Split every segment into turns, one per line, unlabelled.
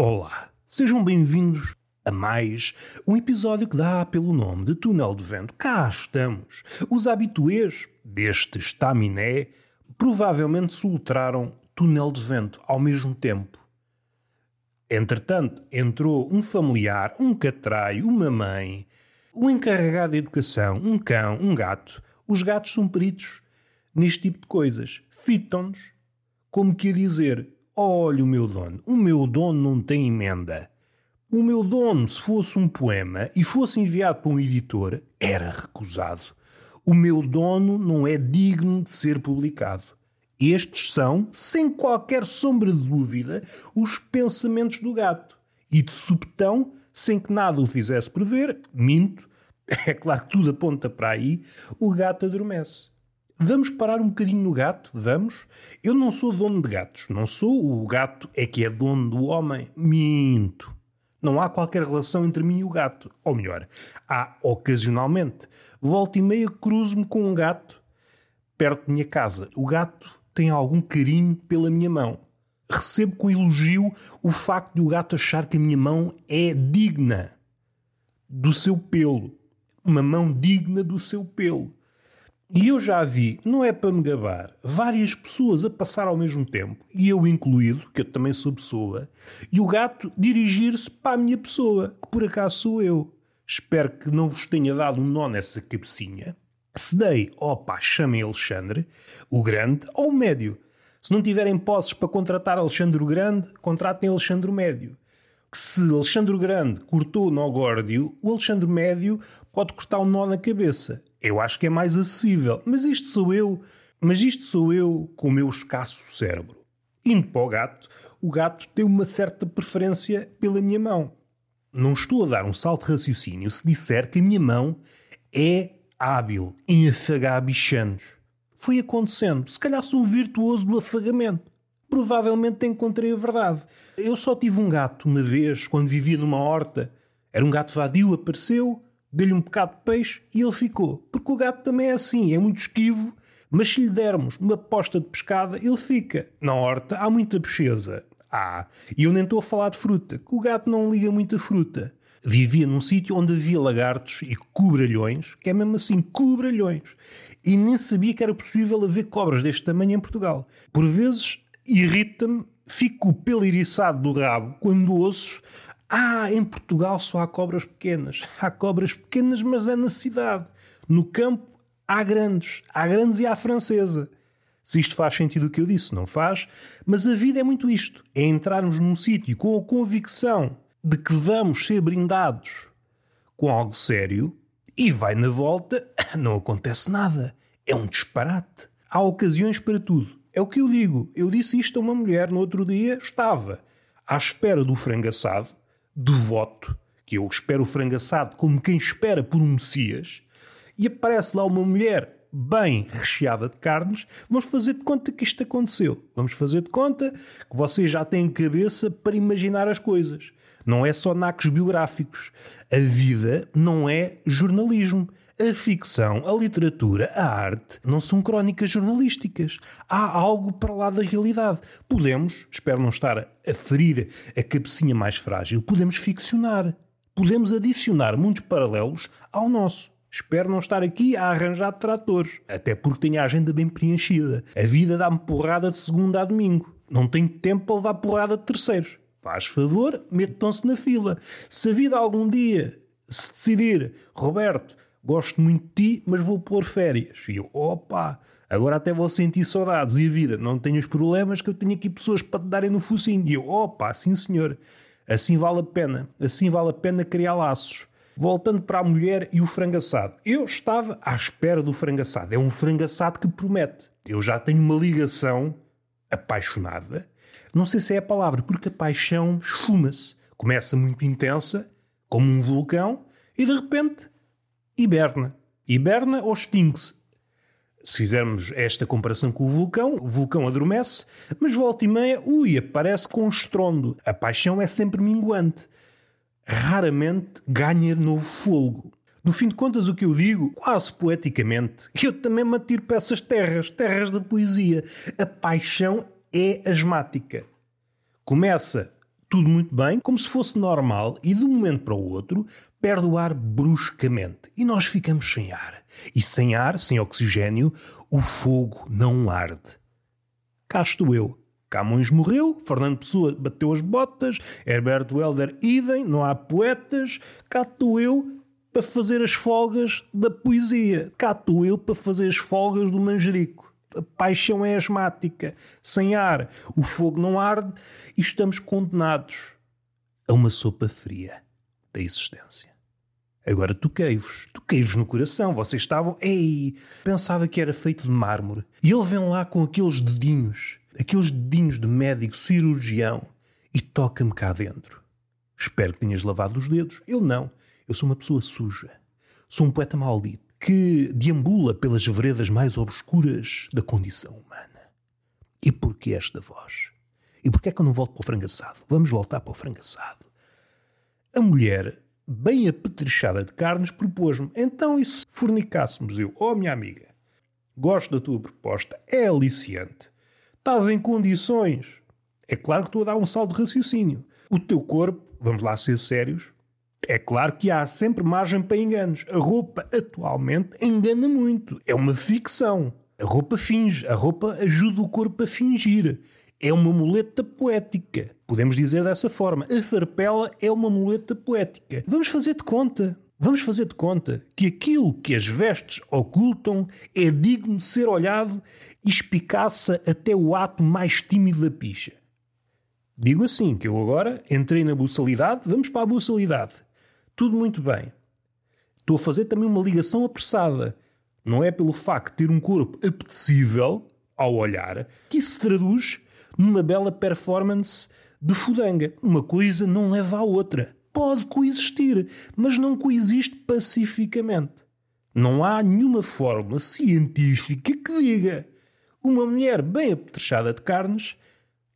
Olá, sejam bem-vindos a mais um episódio que dá pelo nome de Túnel de Vento. Cá estamos. Os habituês deste estaminé provavelmente soltaram Túnel de Vento ao mesmo tempo. Entretanto, entrou um familiar, um catraio, uma mãe, um encarregado de educação, um cão, um gato. Os gatos são peritos neste tipo de coisas. Fitam-nos como que a dizer Olha o meu dono, o meu dono não tem emenda. O meu dono, se fosse um poema e fosse enviado para um editor, era recusado. O meu dono não é digno de ser publicado. Estes são, sem qualquer sombra de dúvida, os pensamentos do gato. E de subtão, sem que nada o fizesse prever, minto, é claro que tudo aponta para aí, o gato adormece. Vamos parar um bocadinho no gato? Vamos? Eu não sou dono de gatos. Não sou. O gato é que é dono do homem. Minto. Não há qualquer relação entre mim e o gato. Ou melhor, há ocasionalmente. Volta e meia cruzo-me com um gato perto de minha casa. O gato tem algum carinho pela minha mão. Recebo com elogio o facto de o gato achar que a minha mão é digna do seu pelo. Uma mão digna do seu pelo. E eu já vi, não é para me gabar, várias pessoas a passar ao mesmo tempo, e eu incluído, que eu também sou pessoa, e o gato dirigir-se para a minha pessoa, que por acaso sou eu. Espero que não vos tenha dado um nó nessa cabecinha. Se dei, opa, chamem Alexandre, o grande ou o médio. Se não tiverem posses para contratar Alexandre o Grande, contratem Alexandre o Médio. Que se Alexandre o Grande cortou o nó górdio, o Alexandre Médio pode cortar um nó na cabeça. Eu acho que é mais acessível. Mas isto sou eu. Mas isto sou eu com o meu escasso cérebro. Indo para o gato, o gato tem uma certa preferência pela minha mão. Não estou a dar um salto de raciocínio se disser que a minha mão é hábil em afagar bichanos. Foi acontecendo. Se calhar sou um virtuoso do afagamento. Provavelmente encontrei a verdade. Eu só tive um gato uma vez, quando vivia numa horta. Era um gato vadio, apareceu, dei-lhe um bocado de peixe e ele ficou. Porque o gato também é assim, é muito esquivo, mas se lhe dermos uma posta de pescada, ele fica. Na horta há muita bocheza. Ah, e eu nem estou a falar de fruta, que o gato não liga muito a fruta. Vivia num sítio onde havia lagartos e cobralhões, que é mesmo assim, cobralhões. E nem sabia que era possível haver cobras deste tamanho em Portugal. Por vezes irrita-me, fico o pelo eriçado do rabo quando ouço ah, em Portugal só há cobras pequenas. Há cobras pequenas, mas é na cidade. No campo há grandes. Há grandes e há francesa. Se isto faz sentido o que eu disse, não faz. Mas a vida é muito isto: é entrarmos num sítio com a convicção de que vamos ser brindados com algo sério e vai na volta, não acontece nada. É um disparate. Há ocasiões para tudo. É o que eu digo. Eu disse isto a uma mulher no outro dia, estava à espera do frango assado devoto, que eu espero o frango assado como quem espera por um Messias, e aparece lá uma mulher bem recheada de carnes, vamos fazer de conta que isto aconteceu. Vamos fazer de conta que vocês já têm cabeça para imaginar as coisas. Não é só nacos biográficos. A vida não é jornalismo. A ficção, a literatura, a arte não são crónicas jornalísticas. Há algo para lá da realidade. Podemos, espero não estar a ferir a cabecinha mais frágil, podemos ficcionar. Podemos adicionar mundos paralelos ao nosso. Espero não estar aqui a arranjar tratores, até porque tenho a agenda bem preenchida. A vida dá-me porrada de segunda a domingo. Não tenho tempo para levar porrada de terceiros. Faz favor, metam-se na fila. Se a vida algum dia se decidir, Roberto, gosto muito de ti, mas vou pôr férias. E eu, opa, agora até vou sentir saudades e a vida, não tenho os problemas que eu tenho aqui pessoas para te darem no focinho. E eu, opa, sim senhor, assim vale a pena, assim vale a pena criar laços. Voltando para a mulher e o frangaçado. Eu estava à espera do frangaçado. É um frangaçado que promete. Eu já tenho uma ligação apaixonada. Não sei se é a palavra, porque a paixão esfuma-se. Começa muito intensa, como um vulcão, e de repente hiberna. Hiberna ou extingue-se. Se fizermos esta comparação com o vulcão, o vulcão adormece, mas volta e meia, ui, aparece com estrondo. A paixão é sempre minguante. Raramente ganha de novo fogo. No fim de contas, o que eu digo, quase poeticamente, que eu também me atiro para essas terras, terras da poesia. A paixão é asmática. Começa tudo muito bem, como se fosse normal, e de um momento para o outro perde o ar bruscamente e nós ficamos sem ar. E sem ar, sem oxigênio, o fogo não arde. Cá estou eu. Camões morreu, Fernando Pessoa bateu as botas, Herberto Helder idem, não há poetas, cá estou eu para fazer as folgas da poesia. Cá estou eu para fazer as folgas do manjerico. A paixão é asmática, sem ar, o fogo não arde e estamos condenados a uma sopa fria da existência. Agora toquei-vos, toquei-vos no coração. Vocês estavam, ei, pensava que era feito de mármore. E ele vem lá com aqueles dedinhos, aqueles dedinhos de médico cirurgião e toca-me cá dentro. Espero que tenhas lavado os dedos. Eu não. Eu sou uma pessoa suja. Sou um poeta maldito que deambula pelas veredas mais obscuras da condição humana. E porquê esta voz? E porquê é que eu não volto para o frangaçado? Vamos voltar para o frangaçado. A mulher bem apetrechada de carnes, propôs-me: então, e se fornicássemos? Eu, oh, minha amiga, gosto da tua proposta, é aliciante. Estás em condições. É claro que estou a dar um salto de raciocínio. O teu corpo, vamos lá ser sérios, é claro que há sempre margem para enganos. A roupa atualmente engana muito. É uma ficção. A roupa finge, a roupa ajuda o corpo a fingir. É uma muleta poética. Podemos dizer dessa forma. A farpela é uma muleta poética. Vamos fazer de conta. Vamos fazer de conta que aquilo que as vestes ocultam é digno de ser olhado e espicaça até o ato mais tímido da picha. Digo assim, que eu agora entrei na buçalidade, vamos para a buçalidade. Tudo muito bem. Estou a fazer também uma ligação apressada. Não é pelo facto de ter um corpo apetecível ao olhar que isso se traduz numa bela performance de fudanga. Uma coisa não leva à outra. Pode coexistir, mas não coexiste pacificamente. Não há nenhuma fórmula científica que diga uma mulher bem apetrechada de carnes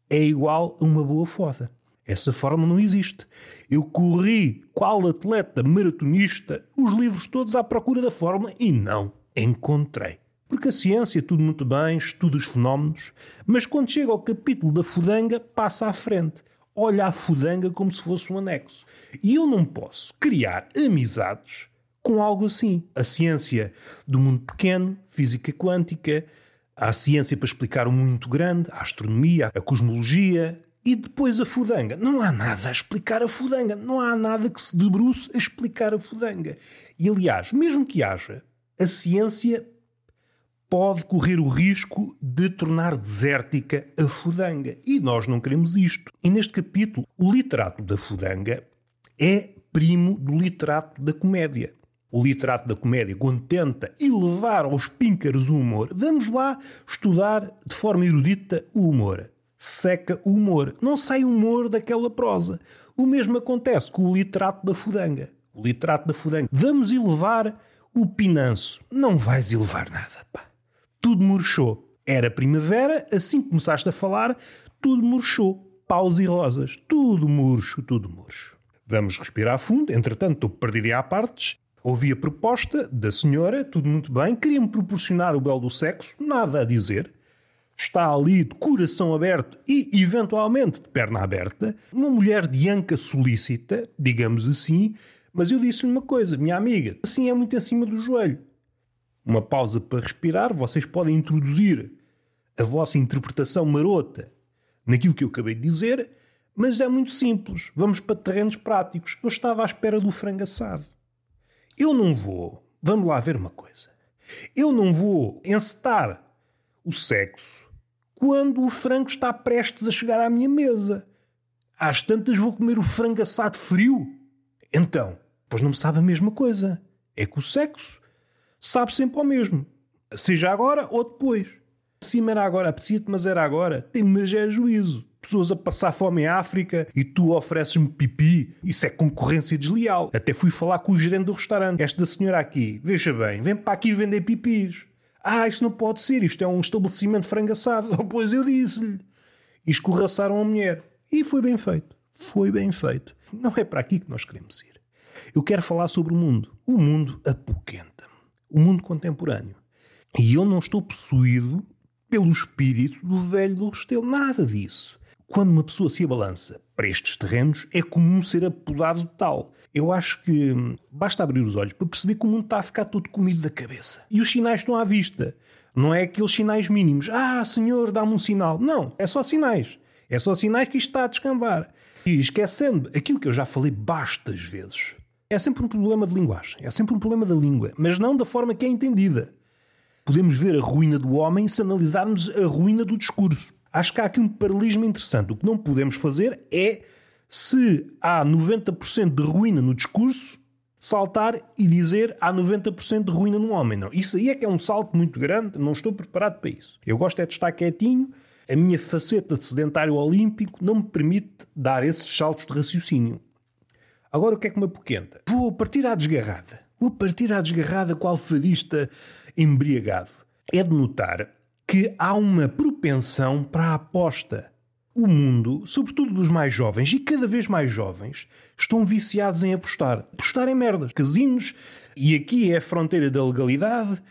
é igual a uma boa foda. Essa fórmula não existe. Eu corri, qual atleta maratonista, os livros todos à procura da fórmula e não encontrei. Porque a ciência, tudo muito bem, estuda os fenómenos, mas quando chega ao capítulo da fudanga, passa à frente. Olha a fudanga como se fosse um anexo. E eu não posso criar amizades com algo assim. A ciência do mundo pequeno, física quântica, a ciência para explicar o muito grande, a astronomia, a cosmologia, e depois a fudanga. Não há nada a explicar a fudanga. Não há nada que se debruce a explicar a fudanga. E aliás, mesmo que haja, a ciência pode correr o risco de tornar desértica a fudanga. E nós não queremos isto. E neste capítulo, o literato da fudanga é primo do literato da comédia. O literato da comédia, quando tenta elevar aos píncaros o humor, vamos lá estudar de forma erudita o humor. Seca o humor. Não sai humor daquela prosa. O mesmo acontece com o literato da fudanga. O literato da fudanga. Vamos elevar o pinanço. Não vais elevar nada, pá tudo murchou. Era primavera, assim que começaste a falar, tudo murchou. Paus e rosas, tudo murcho, tudo murcho. Vamos respirar fundo, entretanto estou perdido à partes. Ouvi a proposta da senhora, tudo muito bem, queria-me proporcionar o belo do sexo, nada a dizer. Está ali de coração aberto e, eventualmente, de perna aberta, uma mulher de anca solícita, digamos assim, mas eu disse-lhe uma coisa, minha amiga, assim é muito em cima do joelho uma pausa para respirar, vocês podem introduzir a vossa interpretação marota naquilo que eu acabei de dizer, mas é muito simples. Vamos para terrenos práticos. Eu estava à espera do frango assado. Eu não vou. Vamos lá ver uma coisa. Eu não vou encetar o sexo quando o frango está prestes a chegar à minha mesa. Às tantas vou comer o frango assado frio. Então, pois não me sabe a mesma coisa. É que o sexo sabe sempre ao mesmo. Seja agora ou depois. Sim, era agora, apetecia-te, mas era agora. Tem, mas é juízo. Pessoas a passar fome em África e tu ofereces-me pipi. Isso é concorrência desleal. Até fui falar com o gerente do restaurante. Esta senhora aqui, veja bem, vem para aqui vender pipis. Ah, isso não pode ser, isto é um estabelecimento frangaçado. Oh, pois eu disse-lhe. E escorraçaram a mulher. E foi bem feito. Foi bem feito. Não é para aqui que nós queremos ir. Eu quero falar sobre o mundo. O mundo apoquenta o mundo contemporâneo. E eu não estou possuído pelo espírito do velho do Restelo. Nada disso. Quando uma pessoa se abalança para estes terrenos, é comum ser apodado tal. Eu acho que basta abrir os olhos para perceber que o mundo está a ficar todo comido da cabeça. E os sinais estão à vista. Não é aqueles sinais mínimos. Ah, senhor, dá-me um sinal. Não, é só sinais. É só sinais que isto está a descambar. E esquecendo aquilo que eu já falei bastas vezes. É sempre um problema de linguagem. É sempre um problema da língua. Mas não da forma que é entendida. Podemos ver a ruína do homem se analisarmos a ruína do discurso. Acho que há aqui um paralelismo interessante. O que não podemos fazer é, se há 90% de ruína no discurso, saltar e dizer há 90% de ruína no homem. Não. Isso aí é que é um salto muito grande, não estou preparado para isso. Eu gosto é de estar quietinho, a minha faceta de sedentário olímpico não me permite dar esses saltos de raciocínio. Agora o que é que me apoquenta? Vou partir à desgarrada. Vou partir à desgarrada qual fadista embriagado. É de notar que há uma propensão para a aposta. O mundo, sobretudo dos mais jovens e cada vez mais jovens, estão viciados em apostar. Apostar em merdas, casinos, e aqui é a fronteira da legalidade,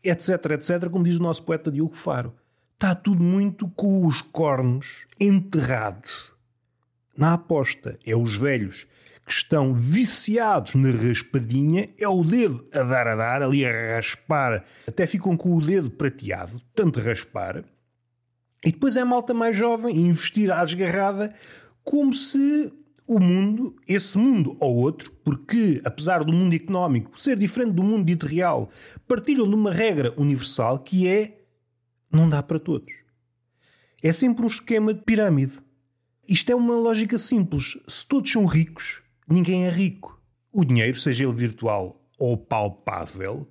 etc, etc, como diz o nosso poeta Diogo Faro. Está tudo muito com os cornos enterrados na aposta. É os velhos que estão viciados na raspadinha, é o dedo a dar a dar, ali a raspar, até ficam com o dedo prateado, tanto raspar. E depois é a malta mais jovem investir à desgarrada como se o mundo, esse mundo ou outro, porque apesar do mundo económico ser diferente do mundo dito real, partilham de uma regra universal que é não dá para todos. É sempre um esquema de pirâmide. Isto é uma lógica simples. Se todos são ricos, ninguém é rico. O dinheiro, seja ele virtual ou palpável,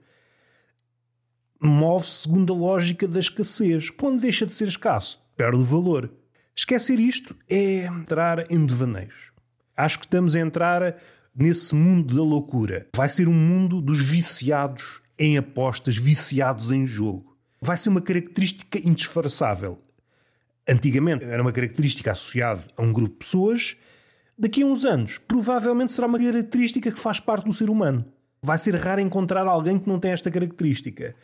move-se segundo a lógica da escassez. Quando deixa de ser escasso, perde valor. Esquecer isto é entrar em devaneios. Acho que estamos a entrar nesse mundo da loucura. Vai ser um mundo dos viciados em apostas, viciados em jogo. Vai ser uma característica indisfarçável. Antigamente era uma característica associada a um grupo de pessoas Daqui a uns anos, provavelmente será uma característica que faz parte do ser humano. Vai ser raro encontrar alguém que não tem esta característica.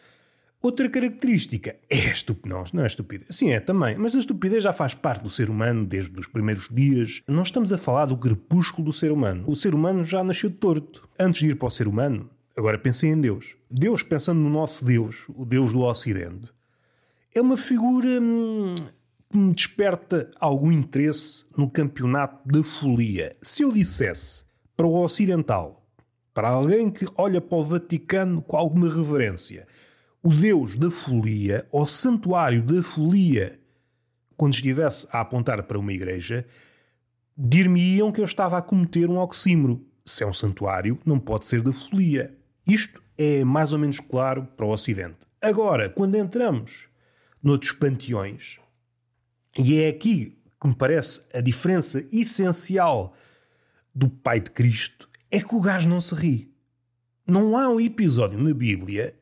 Outra característica é a estupidez. Não, é estupidez. Sim, é também. Mas a estupidez já faz parte do ser humano desde os primeiros dias. Não estamos a falar do crepúsculo do ser humano. O ser humano já nasceu torto. Antes de ir para o ser humano, agora pensem em Deus. Deus, pensando no nosso Deus, o Deus do Ocidente, é uma figura hum, me desperta algum interesse no campeonato da folia. Se eu dissesse para o ocidental, para alguém que olha para o Vaticano com alguma reverência, o Deus da folia, ou santuário da folia, quando estivesse a apontar para uma igreja, dir-me-iam que eu estava a cometer um oxímoro. Se é um santuário, não pode ser da folia. Isto é mais ou menos claro para o Ocidente. Agora, quando entramos noutros panteões, e é aqui que me parece a diferença essencial do Pai de Cristo: é que o gajo não se ri. Não há um episódio na Bíblia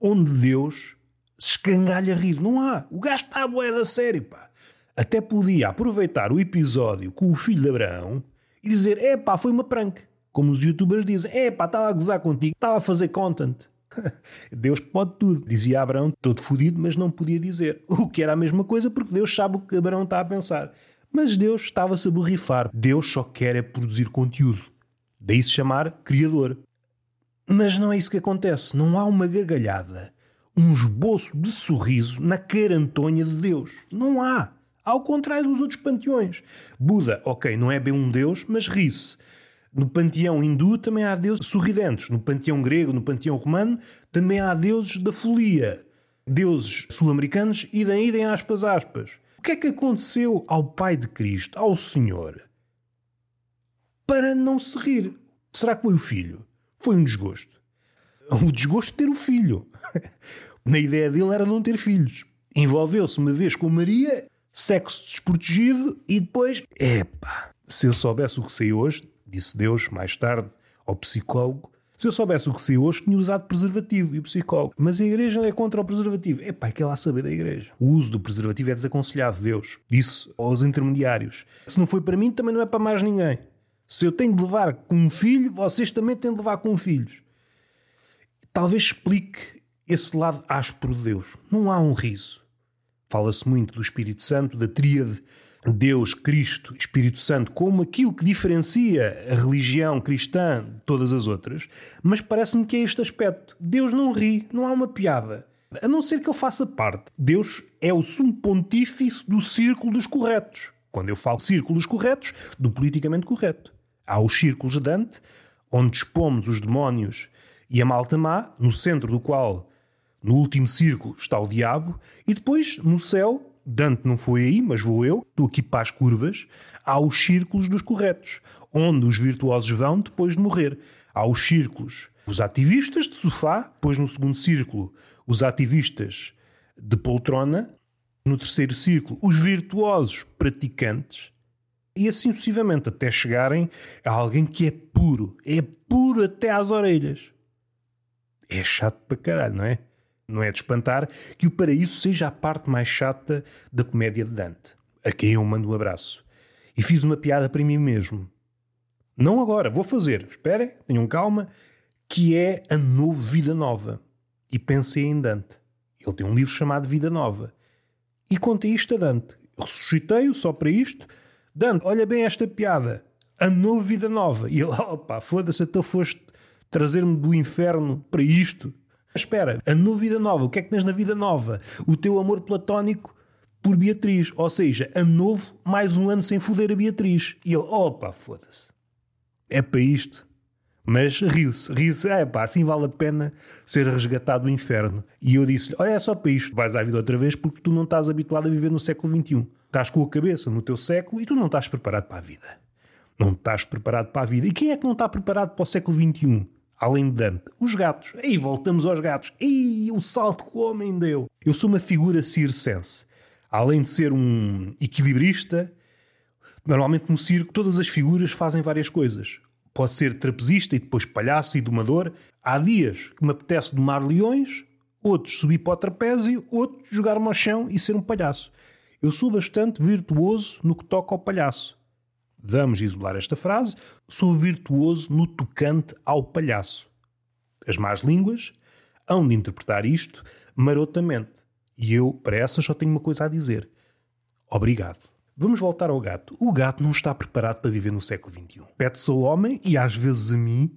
onde Deus se escangalha a rir. Não há. O gajo está a boé da série, pá. Até podia aproveitar o episódio com o filho de Abraão e dizer: é pá, foi uma prank. Como os youtubers dizem: é pá, estava a gozar contigo, estava a fazer content. Deus pode tudo, dizia Abraão, todo fodido, mas não podia dizer. O que era a mesma coisa porque Deus sabe o que Abraão está a pensar. Mas Deus estava-se a borrifar. Deus só quer é produzir conteúdo. Daí se chamar Criador. Mas não é isso que acontece. Não há uma gargalhada, um esboço de sorriso na carantonha de Deus. Não há. Ao contrário dos outros panteões. Buda, ok, não é bem um Deus, mas ri-se. No panteão hindu também há deuses sorridentes. No panteão grego, no panteão romano, também há deuses da folia. Deuses sul-americanos, idem, idem, aspas, aspas. O que é que aconteceu ao Pai de Cristo, ao Senhor, para não se rir? Será que foi o filho? Foi um desgosto. O desgosto de ter o filho. Na ideia dele era não ter filhos. Envolveu-se uma vez com Maria, sexo desprotegido, e depois, epá, se eu soubesse o que sei hoje, disse Deus mais tarde ao psicólogo. Se eu soubesse o que sei hoje, tinha usado preservativo e o psicólogo. Mas a igreja é contra o preservativo. É que ela saber da igreja. O uso do preservativo é desaconselhado, Deus. Disse aos intermediários. Se não foi para mim, também não é para mais ninguém. Se eu tenho de levar com um filho, vocês também têm de levar com filhos. Talvez explique esse lado áspero de Deus. Não há um riso. Fala-se muito do Espírito Santo, da tríade Deus, Cristo, Espírito Santo como aquilo que diferencia a religião cristã de todas as outras, mas parece-me que é este aspecto. Deus não ri, não há uma piada. A não ser que ele faça parte. Deus é o sumo pontífice do círculo dos corretos. Quando eu falo círculo dos corretos, do politicamente correto. Há os círculos de Dante, onde expomos os demónios e a malta má, no centro do qual, no último círculo, está o diabo, e depois, no céu, Dante não foi aí, mas vou eu, estou aqui para as curvas, há os círculos dos corretos, onde os virtuosos vão depois de morrer. Há os círculos, os ativistas de sofá, depois no segundo círculo, os ativistas de poltrona, no terceiro círculo, os virtuosos praticantes, e assim sucessivamente, até chegarem a alguém que é puro, é puro até às orelhas. É chato para caralho, não é? Não é de espantar que o paraíso seja a parte mais chata da comédia de Dante, a quem eu mando um abraço. E fiz uma piada para mim mesmo. Não agora, vou fazer. Esperem, tenham calma. Que é a novo Vida Nova. E pensei em Dante. Ele tem um livro chamado Vida Nova. E contei isto a Dante. Ressuscitei-o só para isto. Dante, olha bem esta piada. A novo Vida Nova. E ele, opa, foda-se, então foste trazer-me do inferno para isto. Espera, a vida nova, o que é que tens na vida nova? O teu amor platónico por Beatriz. Ou seja, a novo, mais um ano sem foder a Beatriz. E ele, opa, foda-se. É para isto. Mas riu-se, riu-se, é pá, assim vale a pena ser resgatado do inferno. E eu disse-lhe: Olha, é só para isto, vais à vida outra vez porque tu não estás habituado a viver no século XXI. Estás com a cabeça no teu século e tu não estás preparado para a vida. Não estás preparado para a vida. E quem é que não está preparado para o século XXI? Além de Dante, os gatos. Aí voltamos aos gatos. Aí o salto que o homem deu. Eu sou uma figura circense. Além de ser um equilibrista, normalmente no circo todas as figuras fazem várias coisas. Pode ser trapezista e depois palhaço e domador. Há dias que me apetece domar leões, outros subir para o trapézio, outros jogar-me ao chão e ser um palhaço. Eu sou bastante virtuoso no que toca ao palhaço. Vamos isolar esta frase. Sou virtuoso no tocante ao palhaço. As más línguas hão de interpretar isto marotamente. E eu, para essas, só tenho uma coisa a dizer. Obrigado. Vamos voltar ao gato. O gato não está preparado para viver no século XXI. Pede-se ao homem, e às vezes a mim,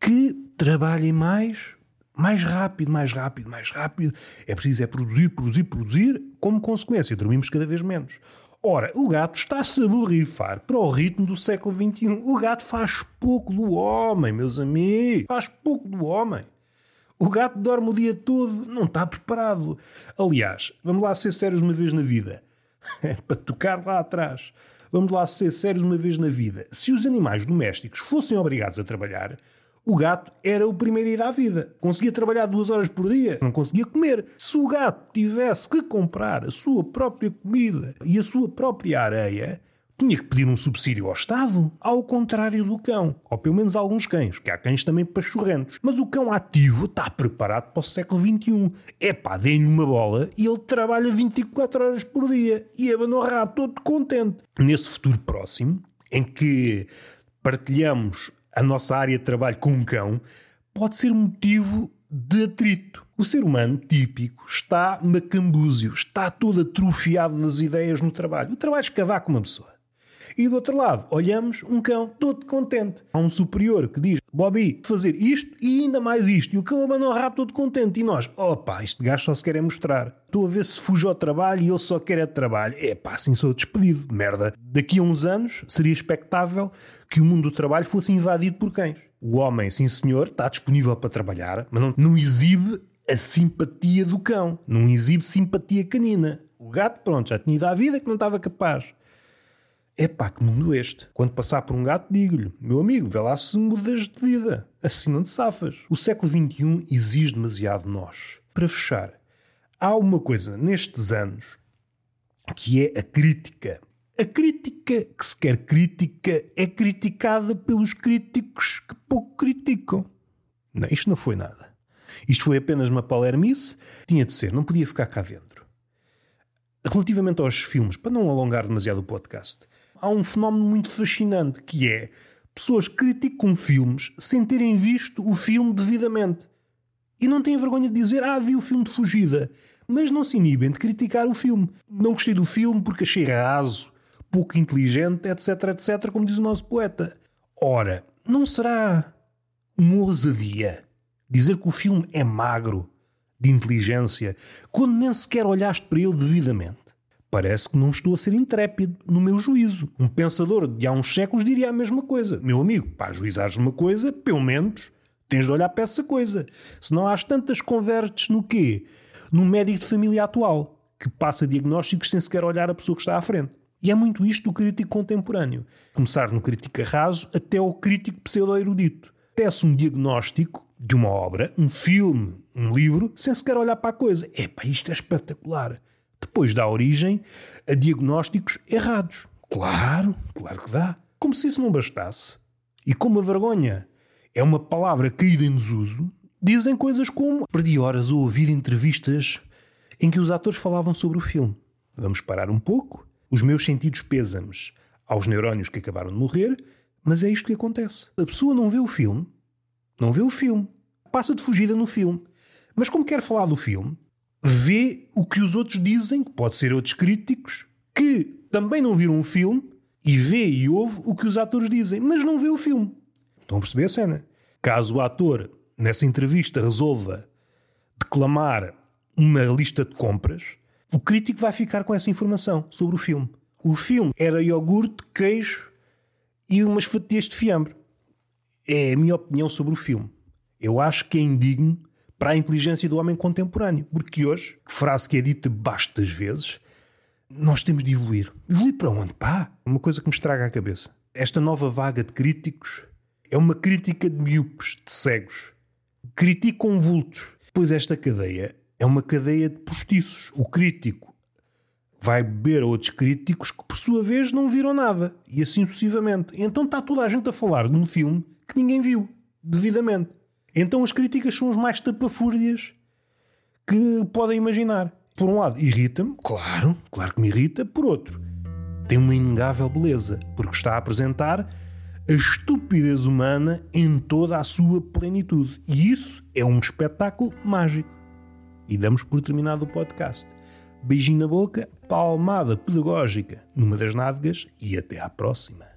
que trabalhem mais, mais rápido, mais rápido, mais rápido. É preciso é produzir, produzir, produzir. Como consequência, dormimos cada vez menos. Ora, o gato está-se a borrifar para o ritmo do século XXI. O gato faz pouco do homem, meus amigos. Faz pouco do homem. O gato dorme o dia todo, não está preparado. Aliás, vamos lá ser sérios uma vez na vida. para tocar lá atrás. Vamos lá ser sérios uma vez na vida. Se os animais domésticos fossem obrigados a trabalhar, o gato era o primeiro a ir à vida. Conseguia trabalhar duas horas por dia, não conseguia comer. Se o gato tivesse que comprar a sua própria comida e a sua própria areia, tinha que pedir um subsídio ao Estado, ao contrário do cão, ou pelo menos alguns cães, que há cães também pachorrentos. Mas o cão ativo está preparado para o século XXI. É pá, dê-lhe uma bola e ele trabalha 24 horas por dia e rabo todo contente. Nesse futuro próximo, em que partilhamos a nossa área de trabalho com um cão pode ser motivo de atrito. O ser humano típico está macambúzio, está todo atrofiado das ideias no trabalho. O trabalho escavar com uma pessoa. E do outro lado, olhamos um cão todo contente. Há um superior que diz: Bobby, fazer isto e ainda mais isto. E o cão abanou rápido todo contente. E nós: opa, este gajo só se quer é mostrar. Estou a ver se fujo ao trabalho e ele só quer é trabalho. É pá, assim sou despedido. Merda. Daqui a uns anos seria expectável que o mundo do trabalho fosse invadido por cães. O homem, sim senhor, está disponível para trabalhar, mas não, não exibe a simpatia do cão. Não exibe simpatia canina. O gato, pronto, já tinha ido à vida que não estava capaz. É pá, que mundo este. Quando passar por um gato, digo-lhe: meu amigo, vê lá se mudas de vida. Assim não te safas. O século XXI exige demasiado de nós. Para fechar, há uma coisa nestes anos que é a crítica. A crítica que se quer crítica é criticada pelos críticos que pouco criticam. Não, isto não foi nada. Isto foi apenas uma palermice. Tinha de ser, não podia ficar cá dentro. Relativamente aos filmes, para não alongar demasiado o podcast, há um fenómeno muito fascinante que é pessoas criticam filmes sem terem visto o filme devidamente. E não têm vergonha de dizer, ah, vi o filme de fugida. mas não se inibem de criticar o filme. Não gostei do filme porque achei raso, pouco inteligente, etc, etc, como diz o nosso poeta. Ora, não será uma ousadia dizer que o filme é magro de inteligência quando nem sequer olhaste para ele devidamente? Parece que não estou a ser intrépido no meu juízo. Um pensador de há uns séculos diria a mesma coisa. Meu amigo, para juizares uma coisa, pelo menos tens de olhar para essa coisa. Se não há tantas convertes no quê? No médico de família atual, que passa diagnósticos sem sequer olhar a pessoa que está à frente. E é muito isto do crítico contemporâneo. Começar no crítico raso até ao crítico pseudo-erudito. Tece um diagnóstico de uma obra, um filme, um livro, sem sequer olhar para a coisa. Epá, isto é espetacular. Depois dá origem a diagnósticos errados. Claro, claro que dá. Como se isso não bastasse. E como a vergonha é uma palavra caída em desuso, dizem coisas como: Perdi horas a ouvir entrevistas em que os atores falavam sobre o filme. Vamos parar um pouco os meus sentidos pêsames aos neurónios que acabaram de morrer, mas é isto que acontece. A pessoa não vê o filme, não vê o filme, passa de fugida no filme. Mas como quer falar do filme, vê o que os outros dizem, que pode ser outros críticos, que também não viram o filme, e vê e ouve o que os atores dizem, mas não vê o filme. Estão a perceber a cena? Caso o ator, nessa entrevista, resolva declamar uma lista de compras, o crítico vai ficar com essa informação sobre o filme. O filme era iogurte, queijo e umas fatias de fiambre. É a minha opinião sobre o filme. Eu acho que é indigno para a inteligência do homem contemporâneo. Porque hoje, frase que é dita bastas vezes, nós temos de evoluir. Evoluir para onde? Pá! Uma coisa que me estraga a cabeça. Esta nova vaga de críticos é uma crítica de miúpes, de cegos. Criticam vultos. Pois esta cadeia é uma cadeia de postiços. O crítico vai beber a outros críticos que, por sua vez, não viram nada. E assim sucessivamente. Então está toda a gente a falar de um filme que ninguém viu, devidamente. Então as críticas são os mais tapafúrdias que podem imaginar. Por um lado, irrita-me, claro, claro que me irrita. Por outro, tem uma inegável beleza, porque está a apresentar a estupidez humana em toda a sua plenitude. E isso é um espetáculo mágico. E damos por terminado o podcast. Beijinho na boca, palmada pedagógica numa das nádegas e até à próxima.